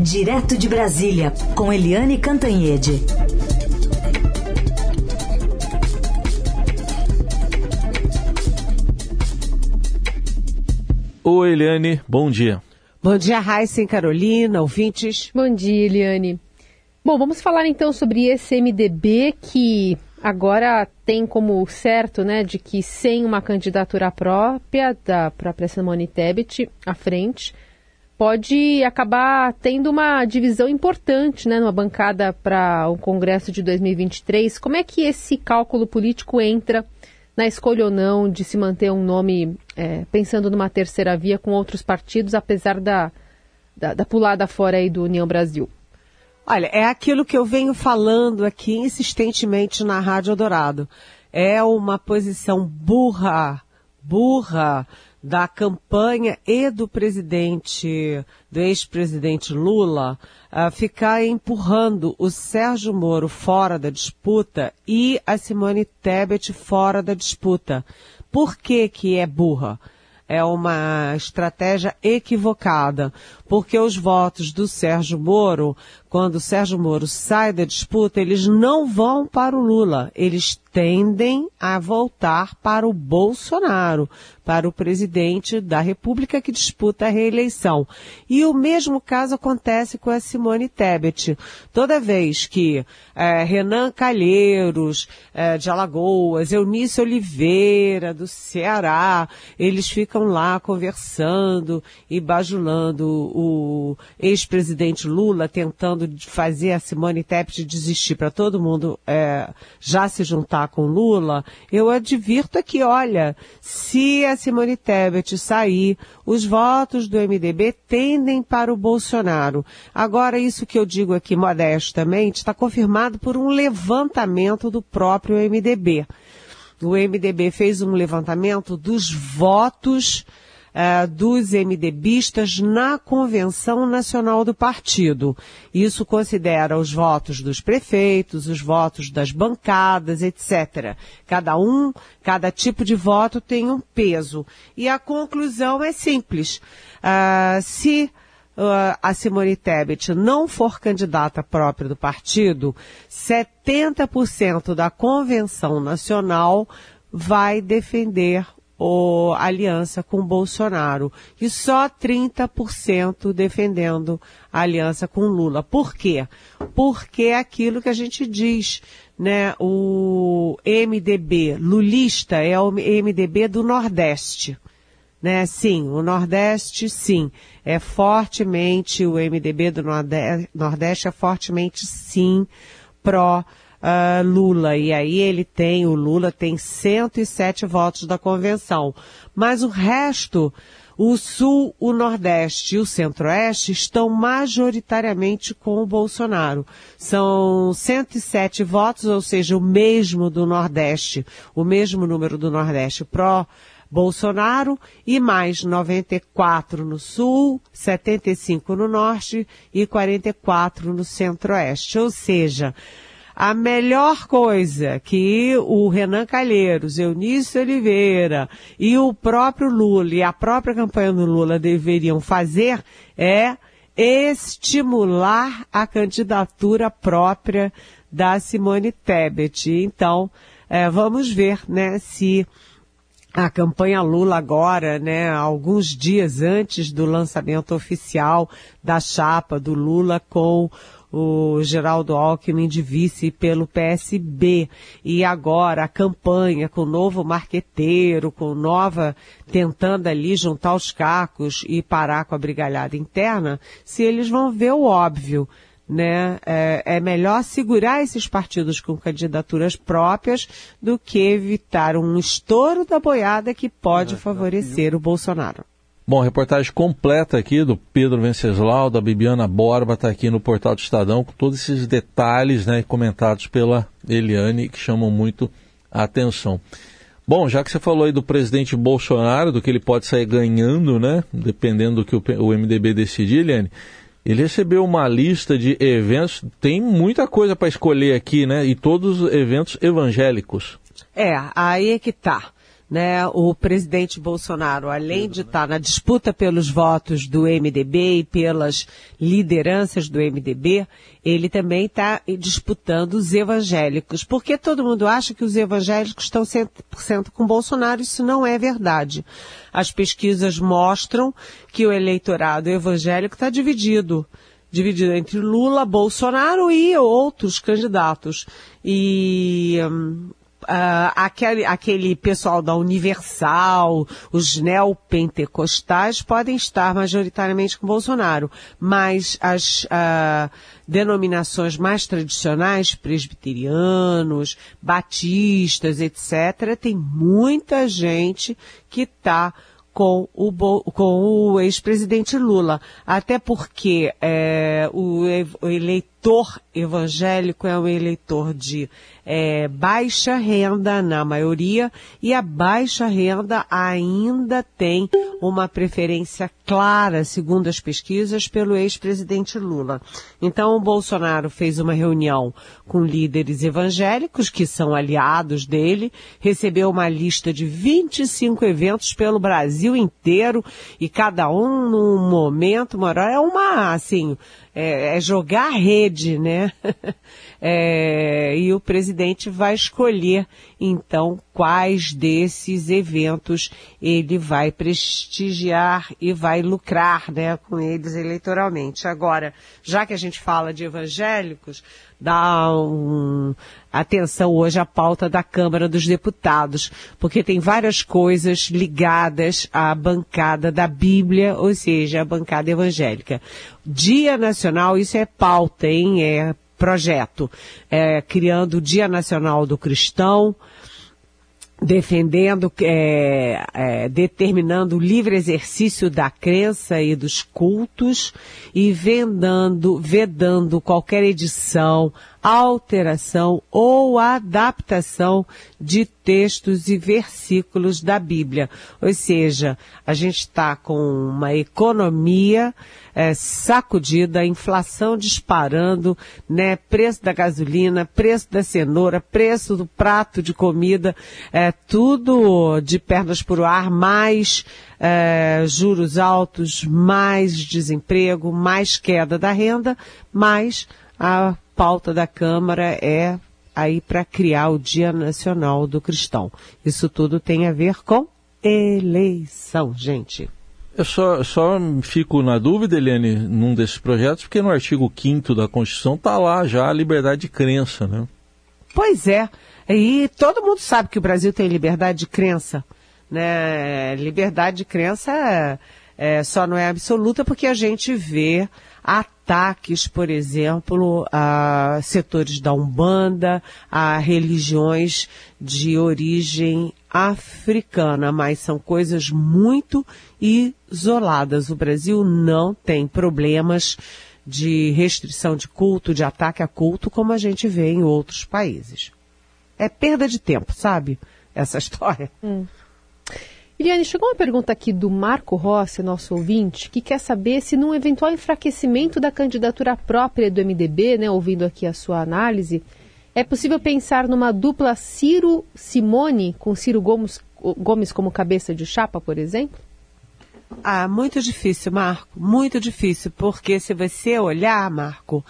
Direto de Brasília, com Eliane Cantanhede. Oi, Eliane, bom dia. Bom dia, Raíssa e Carolina, ouvintes. Bom dia, Eliane. Bom, vamos falar então sobre esse MDB que agora tem como certo, né, de que sem uma candidatura própria da própria Simone Tebet à frente, pode acabar tendo uma divisão importante, né, numa bancada para o Congresso de 2023. Como é que esse cálculo político entra na escolha ou não de se manter um nome é, pensando numa terceira via com outros partidos, apesar da, da, da pulada fora aí do União Brasil? Olha, é aquilo que eu venho falando aqui insistentemente na Rádio Dourado. É uma posição burra, burra da campanha e do presidente, do ex-presidente Lula, a ficar empurrando o Sérgio Moro fora da disputa e a Simone Tebet fora da disputa. Por que que é burra? é uma estratégia equivocada, porque os votos do Sérgio Moro, quando o Sérgio Moro sai da disputa, eles não vão para o Lula, eles tendem a voltar para o Bolsonaro, para o presidente da República que disputa a reeleição. E o mesmo caso acontece com a Simone Tebet. Toda vez que é, Renan Calheiros, é, de Alagoas, Eunice Oliveira, do Ceará, eles ficam lá conversando e bajulando o ex-presidente Lula, tentando fazer a Simone Tebet desistir para todo mundo é, já se juntar com Lula, eu advirto aqui, olha, se a Simone Tebet sair, os votos do MDB tendem para o Bolsonaro. Agora, isso que eu digo aqui modestamente está confirmado por um levantamento do próprio MDB. O MDB fez um levantamento dos votos uh, dos MDBistas na Convenção Nacional do Partido. Isso considera os votos dos prefeitos, os votos das bancadas, etc. Cada um, cada tipo de voto tem um peso. E a conclusão é simples. Uh, se uh, a Simone Tebet não for candidata própria do partido, 70% da convenção nacional vai defender o, aliança com Bolsonaro e só 30% defendendo a aliança com Lula. Por quê? Porque é aquilo que a gente diz, né? O MDB lulista é o MDB do Nordeste. Né? Sim, o Nordeste, sim, é fortemente, o MDB do Nordeste é fortemente, sim, pró uh, Lula. E aí ele tem, o Lula tem 107 votos da convenção. Mas o resto, o Sul, o Nordeste e o Centro-Oeste estão majoritariamente com o Bolsonaro. São 107 votos, ou seja, o mesmo do Nordeste, o mesmo número do Nordeste pró Bolsonaro e mais 94 no Sul, 75 no Norte e 44 no Centro-Oeste. Ou seja, a melhor coisa que o Renan Calheiros, Eunício Oliveira e o próprio Lula e a própria campanha do Lula deveriam fazer é estimular a candidatura própria da Simone Tebet. Então, é, vamos ver, né, se a campanha Lula agora, né, alguns dias antes do lançamento oficial da chapa do Lula com o Geraldo Alckmin de vice pelo PSB. E agora a campanha com o novo marqueteiro, com nova, tentando ali juntar os cacos e parar com a brigalhada interna, se eles vão ver o óbvio. Né? É, é melhor segurar esses partidos com candidaturas próprias do que evitar um estouro da boiada que pode é, favorecer o Bolsonaro. Bom, reportagem completa aqui do Pedro Venceslau, da Bibiana Borba, está aqui no portal do Estadão, com todos esses detalhes né, comentados pela Eliane, que chamam muito a atenção. Bom, já que você falou aí do presidente Bolsonaro, do que ele pode sair ganhando, né? Dependendo do que o, MDB decidir, Eliane, ele recebeu uma lista de eventos, tem muita coisa para escolher aqui, né? E todos eventos evangélicos. É, aí é que tá né, o presidente Bolsonaro, além de estar na disputa pelos votos do MDB e pelas lideranças do MDB, ele também está disputando os evangélicos. Porque todo mundo acha que os evangélicos estão 100% com Bolsonaro. Isso não é verdade. As pesquisas mostram que o eleitorado evangélico está dividido dividido entre Lula, Bolsonaro e outros candidatos. E hum, uh, aquele, aquele pessoal da Universal, os neopentecostais, podem estar majoritariamente com Bolsonaro, mas as uh, denominações mais tradicionais, presbiterianos, batistas, etc., tem muita gente que está com o, com o ex-presidente Lula. Até porque é, o, o eleitor evangélico é um eleitor de é, baixa renda na maioria e a baixa renda ainda tem uma preferência clara, segundo as pesquisas, pelo ex-presidente Lula. Então o Bolsonaro fez uma reunião com líderes evangélicos que são aliados dele, recebeu uma lista de 25 eventos pelo Brasil inteiro e cada um num momento, uma hora, é uma assim, é, é jogar a rede, né? é, e o presidente vai escolher, então, quais desses eventos ele vai prestigiar e vai lucrar, né, com eles eleitoralmente. Agora, já que a gente fala de evangélicos, dá um, atenção hoje à pauta da Câmara dos Deputados, porque tem várias coisas ligadas à bancada da Bíblia, ou seja, a bancada evangélica. Dia Nacional, isso é pauta, hein? É projeto, é, criando o Dia Nacional do Cristão, defendendo, é, é, determinando o livre exercício da crença e dos cultos e vendando, vedando qualquer edição, alteração ou adaptação de textos e versículos da Bíblia. Ou seja, a gente está com uma economia é, sacudida, inflação disparando, né? Preço da gasolina, preço da cenoura, preço do prato de comida, é, tudo de pernas por ar, mais é, juros altos, mais desemprego, mais queda da renda, mais a pauta da Câmara é aí para criar o Dia Nacional do Cristão. Isso tudo tem a ver com eleição, gente. Eu só, só fico na dúvida, Eliane, num desses projetos, porque no artigo 5 da Constituição está lá já a liberdade de crença, né? Pois é. E todo mundo sabe que o Brasil tem liberdade de crença. Né? Liberdade de crença é, só não é absoluta porque a gente vê ataques, por exemplo, a setores da Umbanda, a religiões de origem africana, mas são coisas muito isoladas. O Brasil não tem problemas de restrição de culto, de ataque a culto, como a gente vê em outros países. É perda de tempo, sabe? Essa história. Hum. Iliane, chegou uma pergunta aqui do Marco Rossi, nosso ouvinte, que quer saber se num eventual enfraquecimento da candidatura própria do MDB, né, ouvindo aqui a sua análise, é possível pensar numa dupla Ciro-Simone com Ciro Gomes, Gomes como cabeça de chapa, por exemplo? Ah, muito difícil, Marco, muito difícil, porque se você olhar, Marco,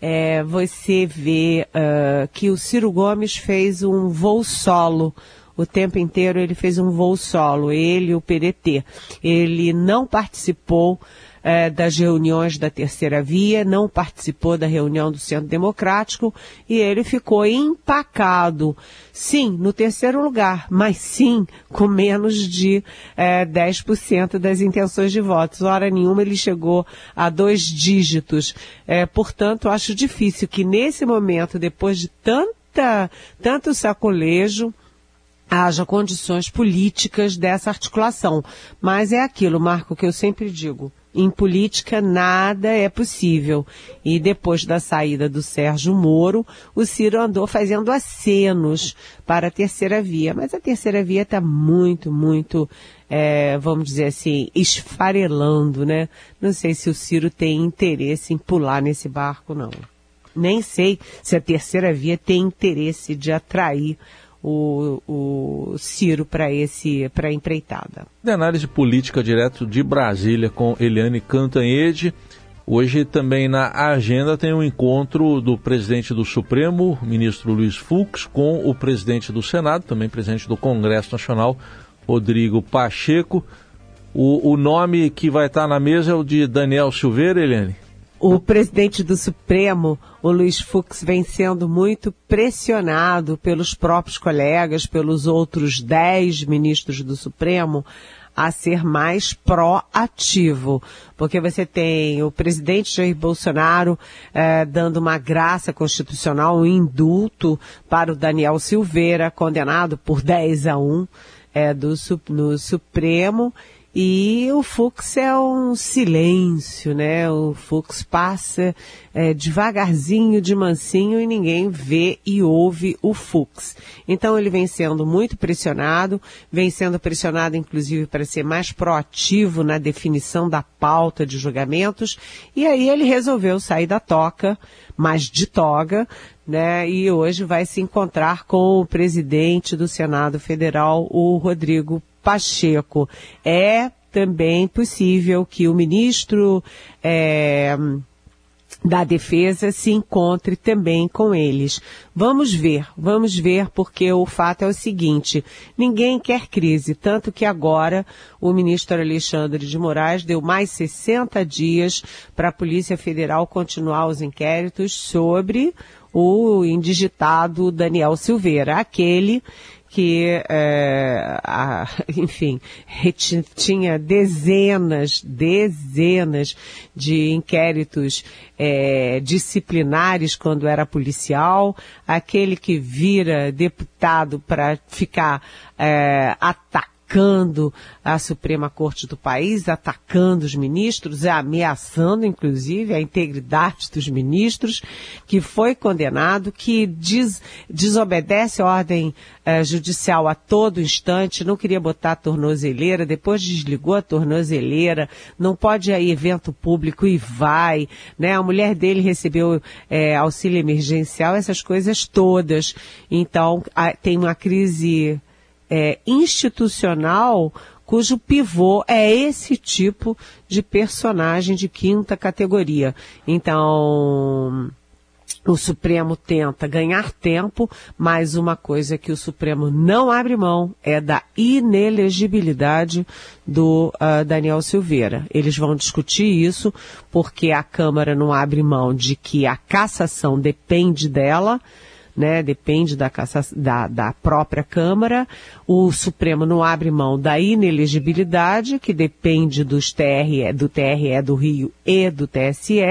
é, você vê uh, que o Ciro Gomes fez um voo solo o tempo inteiro ele fez um voo solo, ele e o PDT. Ele não participou é, das reuniões da terceira via, não participou da reunião do Centro Democrático e ele ficou empacado. Sim, no terceiro lugar, mas sim com menos de é, 10% das intenções de votos. Hora nenhuma ele chegou a dois dígitos. É, portanto, acho difícil que nesse momento, depois de tanta, tanto sacolejo, haja condições políticas dessa articulação. Mas é aquilo, Marco, que eu sempre digo. Em política nada é possível. E depois da saída do Sérgio Moro, o Ciro andou fazendo acenos para a terceira via. Mas a terceira via está muito, muito, é, vamos dizer assim, esfarelando, né? Não sei se o Ciro tem interesse em pular nesse barco, não. Nem sei se a terceira via tem interesse de atrair o, o Ciro para esse para empreitada. De análise política direto de Brasília com Eliane Cantanhede. Hoje também na agenda tem um encontro do presidente do Supremo, ministro Luiz Fux, com o presidente do Senado, também presidente do Congresso Nacional, Rodrigo Pacheco. O, o nome que vai estar na mesa é o de Daniel Silveira, Eliane? O presidente do Supremo, o Luiz Fux, vem sendo muito pressionado pelos próprios colegas, pelos outros dez ministros do Supremo, a ser mais proativo. Porque você tem o presidente Jair Bolsonaro eh, dando uma graça constitucional, um indulto para o Daniel Silveira, condenado por 10 a 1 eh, do, no Supremo. E o Fux é um silêncio, né? O Fux passa é, devagarzinho, de mansinho e ninguém vê e ouve o Fux. Então ele vem sendo muito pressionado, vem sendo pressionado inclusive para ser mais proativo na definição da pauta de julgamentos e aí ele resolveu sair da toca, mas de toga, né? E hoje vai se encontrar com o presidente do Senado Federal, o Rodrigo Pacheco. É também possível que o ministro é, da Defesa se encontre também com eles. Vamos ver, vamos ver, porque o fato é o seguinte: ninguém quer crise, tanto que agora o ministro Alexandre de Moraes deu mais 60 dias para a Polícia Federal continuar os inquéritos sobre o indigitado Daniel Silveira, aquele que, é, a, enfim, tinha dezenas, dezenas de inquéritos é, disciplinares quando era policial, aquele que vira deputado para ficar é, atacando atacando a Suprema Corte do país, atacando os ministros, ameaçando inclusive a integridade dos ministros, que foi condenado, que des, desobedece a ordem eh, judicial a todo instante, não queria botar a tornozeleira, depois desligou a tornozeleira, não pode ir a evento público e vai, né? A mulher dele recebeu eh, auxílio emergencial, essas coisas todas. Então, a, tem uma crise é, institucional cujo pivô é esse tipo de personagem de quinta categoria. Então, o Supremo tenta ganhar tempo, mas uma coisa que o Supremo não abre mão é da inelegibilidade do uh, Daniel Silveira. Eles vão discutir isso porque a Câmara não abre mão de que a cassação depende dela né? Depende da, da, da própria Câmara. O Supremo não abre mão da inelegibilidade, que depende dos TRE, do TRE do Rio e do TSE.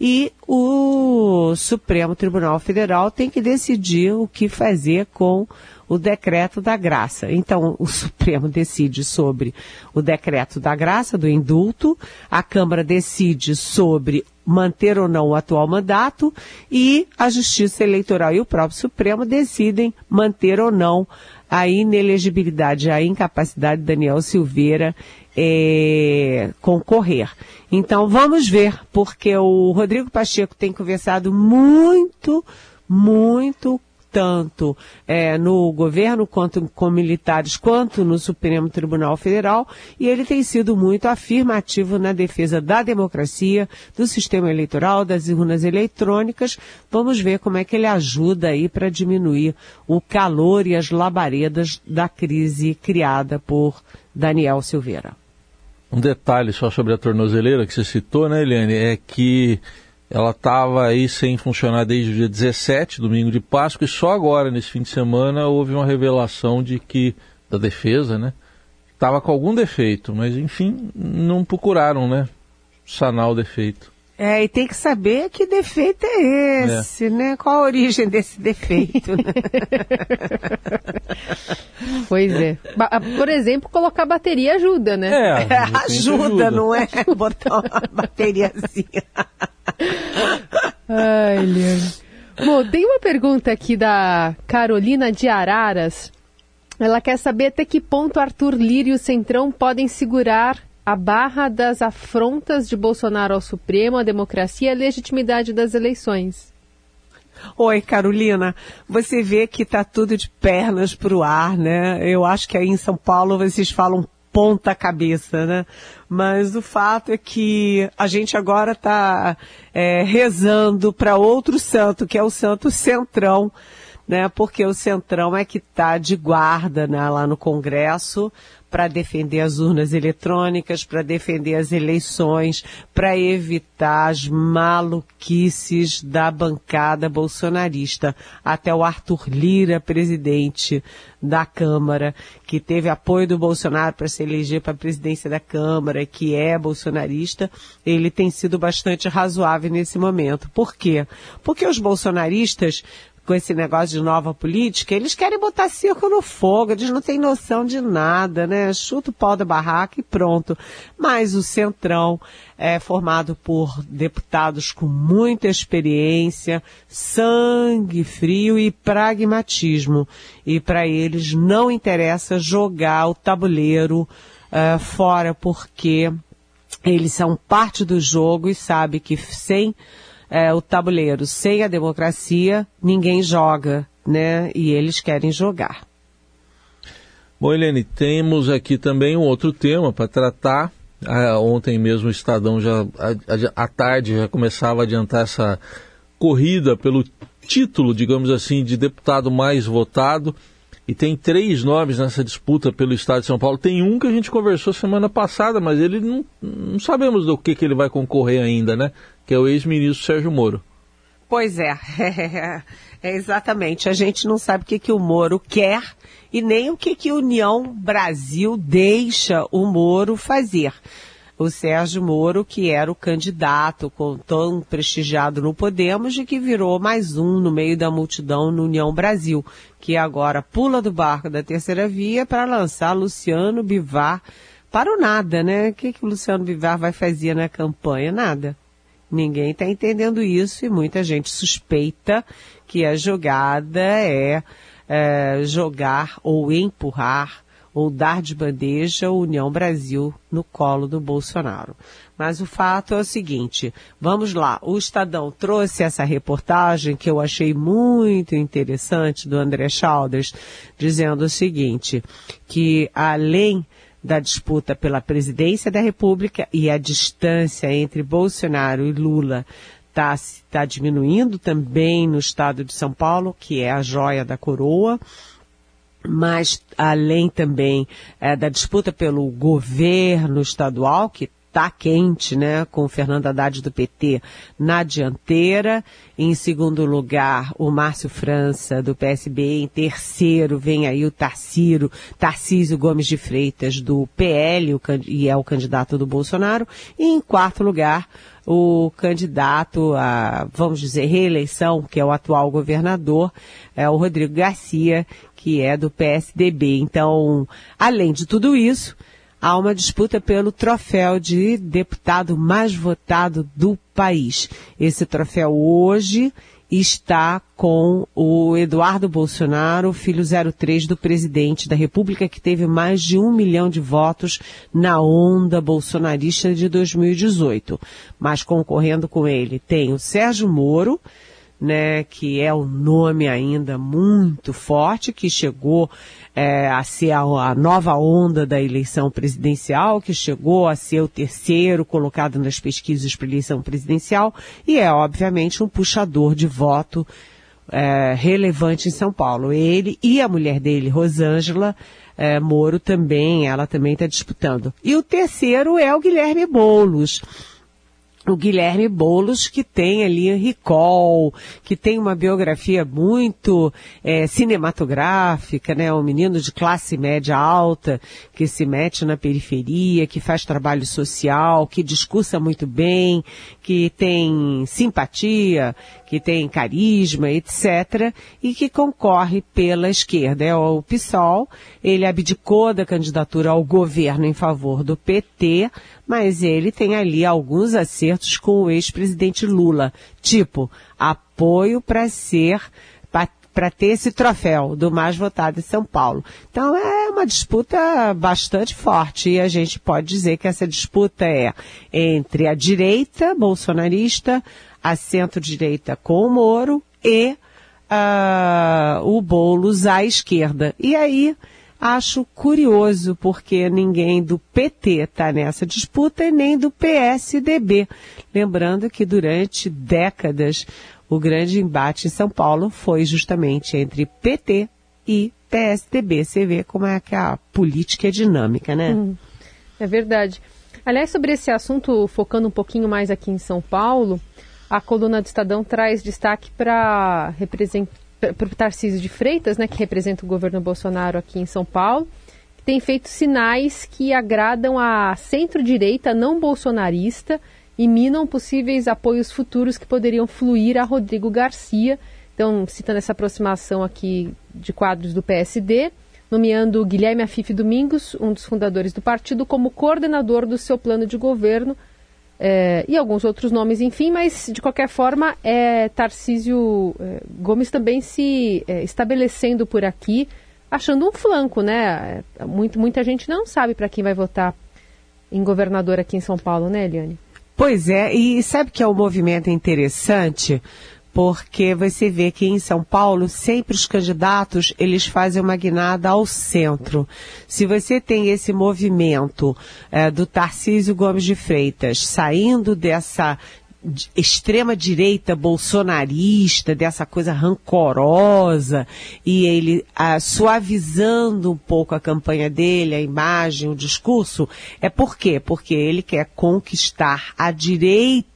E o Supremo Tribunal Federal tem que decidir o que fazer com o decreto da graça. Então, o Supremo decide sobre o decreto da graça, do indulto, a Câmara decide sobre manter ou não o atual mandato e a Justiça Eleitoral e o próprio Supremo decidem manter ou não a inelegibilidade, a incapacidade de Daniel Silveira é, concorrer. Então vamos ver, porque o Rodrigo Pacheco tem conversado muito, muito tanto é, no governo quanto com militares, quanto no Supremo Tribunal Federal, e ele tem sido muito afirmativo na defesa da democracia, do sistema eleitoral, das urnas eletrônicas. Vamos ver como é que ele ajuda aí para diminuir o calor e as labaredas da crise criada por Daniel Silveira. Um detalhe só sobre a tornozeleira que você citou, né, Eliane, é que ela estava aí sem funcionar desde o dia 17, domingo de Páscoa, e só agora, nesse fim de semana, houve uma revelação de que, da defesa, né? Estava com algum defeito, mas enfim, não procuraram, né? Sanar o defeito. É, e tem que saber que defeito é esse, é. né? Qual a origem desse defeito? Né? pois é. Por exemplo, colocar bateria ajuda, né? É, ajuda, ajuda, não é? Botar uma bateriazinha. Ai, Liane. Bom, tem uma pergunta aqui da Carolina de Araras. Ela quer saber até que ponto Arthur Lira e o Centrão podem segurar a barra das afrontas de Bolsonaro ao Supremo, à democracia e à legitimidade das eleições. Oi, Carolina. Você vê que tá tudo de pernas pro ar, né? Eu acho que aí em São Paulo vocês falam ponta cabeça, né? Mas o fato é que a gente agora está é, rezando para outro santo, que é o santo Centrão, né? Porque o Centrão é que está de guarda né, lá no Congresso para defender as urnas eletrônicas, para defender as eleições, para evitar as maluquices da bancada bolsonarista. Até o Arthur Lira, presidente da Câmara, que teve apoio do Bolsonaro para se eleger para a presidência da Câmara, que é bolsonarista, ele tem sido bastante razoável nesse momento. Por quê? Porque os bolsonaristas com esse negócio de nova política, eles querem botar circo no fogo, eles não têm noção de nada, né? Chuta o pau da barraca e pronto. Mas o Centrão é formado por deputados com muita experiência, sangue frio e pragmatismo. E para eles não interessa jogar o tabuleiro uh, fora, porque eles são parte do jogo e sabe que sem é, o tabuleiro sem a democracia, ninguém joga, né? E eles querem jogar. Bom, Helene, temos aqui também um outro tema para tratar. Ah, ontem mesmo o Estadão já à tarde já começava a adiantar essa corrida pelo título, digamos assim, de deputado mais votado. E tem três nomes nessa disputa pelo Estado de São Paulo. Tem um que a gente conversou semana passada, mas ele não, não sabemos do que, que ele vai concorrer ainda, né? Que é o ex-ministro Sérgio Moro. Pois é. é, exatamente. A gente não sabe o que, que o Moro quer e nem o que, que a União Brasil deixa o Moro fazer o Sérgio Moro, que era o candidato com, tão prestigiado no Podemos e que virou mais um no meio da multidão no União Brasil, que agora pula do barco da terceira via para lançar Luciano Bivar para o nada, né? O que, que o Luciano Bivar vai fazer na campanha? Nada. Ninguém está entendendo isso e muita gente suspeita que a jogada é, é jogar ou empurrar ou dar de bandeja a União Brasil no colo do Bolsonaro. Mas o fato é o seguinte, vamos lá, o Estadão trouxe essa reportagem que eu achei muito interessante do André Chalders, dizendo o seguinte, que além da disputa pela presidência da República e a distância entre Bolsonaro e Lula está tá diminuindo também no estado de São Paulo, que é a joia da coroa, mas além também é, da disputa pelo governo estadual, que está quente, né, com o Fernando Haddad do PT na dianteira. Em segundo lugar, o Márcio França do PSB. Em terceiro, vem aí o Tarcísio, Tarcísio Gomes de Freitas do PL, e é o candidato do Bolsonaro. E em quarto lugar, o candidato a, vamos dizer, reeleição, que é o atual governador, é o Rodrigo Garcia, que é do PSDB. Então, além de tudo isso, há uma disputa pelo troféu de deputado mais votado do país. Esse troféu hoje está com o Eduardo Bolsonaro, filho 03 do presidente da República, que teve mais de um milhão de votos na onda bolsonarista de 2018. Mas concorrendo com ele tem o Sérgio Moro, né, que é um nome ainda muito forte, que chegou é, a ser a, a, nova onda da eleição presidencial, que chegou a ser o terceiro colocado nas pesquisas para eleição presidencial, e é obviamente um puxador de voto é, relevante em São Paulo. Ele e a mulher dele, Rosângela é, Moro, também, ela também está disputando. E o terceiro é o Guilherme Boulos o Guilherme Bolos, que tem ali recall, que tem uma biografia muito é, cinematográfica, né? Um menino de classe média alta, que se mete na periferia, que faz trabalho social, que discursa muito bem, que tem simpatia, que tem carisma, etc., e que concorre pela esquerda. É o PSOL, ele abdicou da candidatura ao governo em favor do PT, mas ele tem ali alguns acertos com o ex-presidente Lula, tipo apoio para ser para ter esse troféu do mais votado em São Paulo. Então é uma disputa bastante forte e a gente pode dizer que essa disputa é entre a direita bolsonarista, a centro-direita com o Moro e uh, o Boulos à esquerda. E aí acho curioso, porque ninguém do PT está nessa disputa e nem do PSDB. Lembrando que durante décadas o grande embate em São Paulo foi justamente entre PT e PSDB. Você vê como é que a política é dinâmica, né? Hum, é verdade. Aliás, sobre esse assunto, focando um pouquinho mais aqui em São Paulo, a coluna do Estadão traz destaque para o Tarcísio de Freitas, né, que representa o governo Bolsonaro aqui em São Paulo, que tem feito sinais que agradam a centro-direita não bolsonarista e minam possíveis apoios futuros que poderiam fluir a Rodrigo Garcia. Então, citando essa aproximação aqui de quadros do PSD, nomeando Guilherme Afife Domingos, um dos fundadores do partido, como coordenador do seu plano de governo, é, e alguns outros nomes, enfim, mas de qualquer forma, é, Tarcísio é, Gomes também se é, estabelecendo por aqui, achando um flanco, né? É, muito, muita gente não sabe para quem vai votar em governador aqui em São Paulo, né, Eliane? Pois é, e sabe que é um movimento interessante? Porque você vê que em São Paulo sempre os candidatos eles fazem uma guinada ao centro. Se você tem esse movimento é, do Tarcísio Gomes de Freitas saindo dessa extrema direita bolsonarista, dessa coisa rancorosa, e ele ah, suavizando um pouco a campanha dele, a imagem, o discurso, é por quê? Porque ele quer conquistar a direita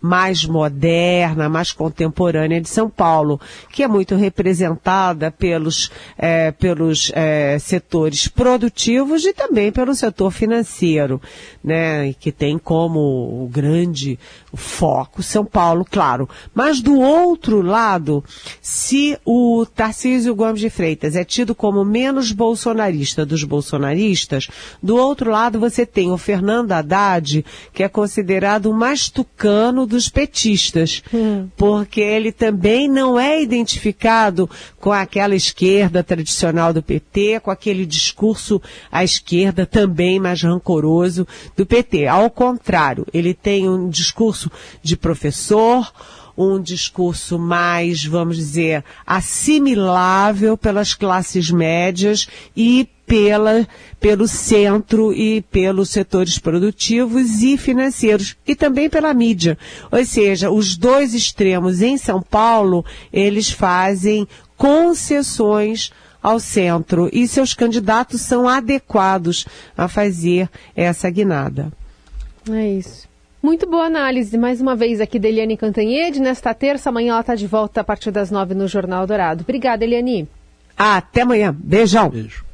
mais moderna, mais contemporânea de São Paulo, que é muito representada pelos, é, pelos é, setores produtivos e também pelo setor financeiro, né, que tem como o grande foco São Paulo, claro. Mas do outro lado, se o Tarcísio Gomes de Freitas é tido como menos bolsonarista dos bolsonaristas, do outro lado você tem o Fernando Haddad, que é considerado o mais tucano dos petistas, hum. porque ele também não é identificado com aquela esquerda tradicional do PT, com aquele discurso à esquerda também mais rancoroso do PT. Ao contrário, ele tem um discurso de professor, um discurso mais, vamos dizer, assimilável pelas classes médias e pela, pelo centro e pelos setores produtivos e financeiros e também pela mídia. Ou seja, os dois extremos em São Paulo, eles fazem concessões ao centro e seus candidatos são adequados a fazer essa guinada. É isso. Muito boa análise, mais uma vez aqui da Eliane Cantanhede. Nesta terça, amanhã ela está de volta a partir das nove no Jornal Dourado. Obrigada, Eliane. Até amanhã. Beijão. Beijo.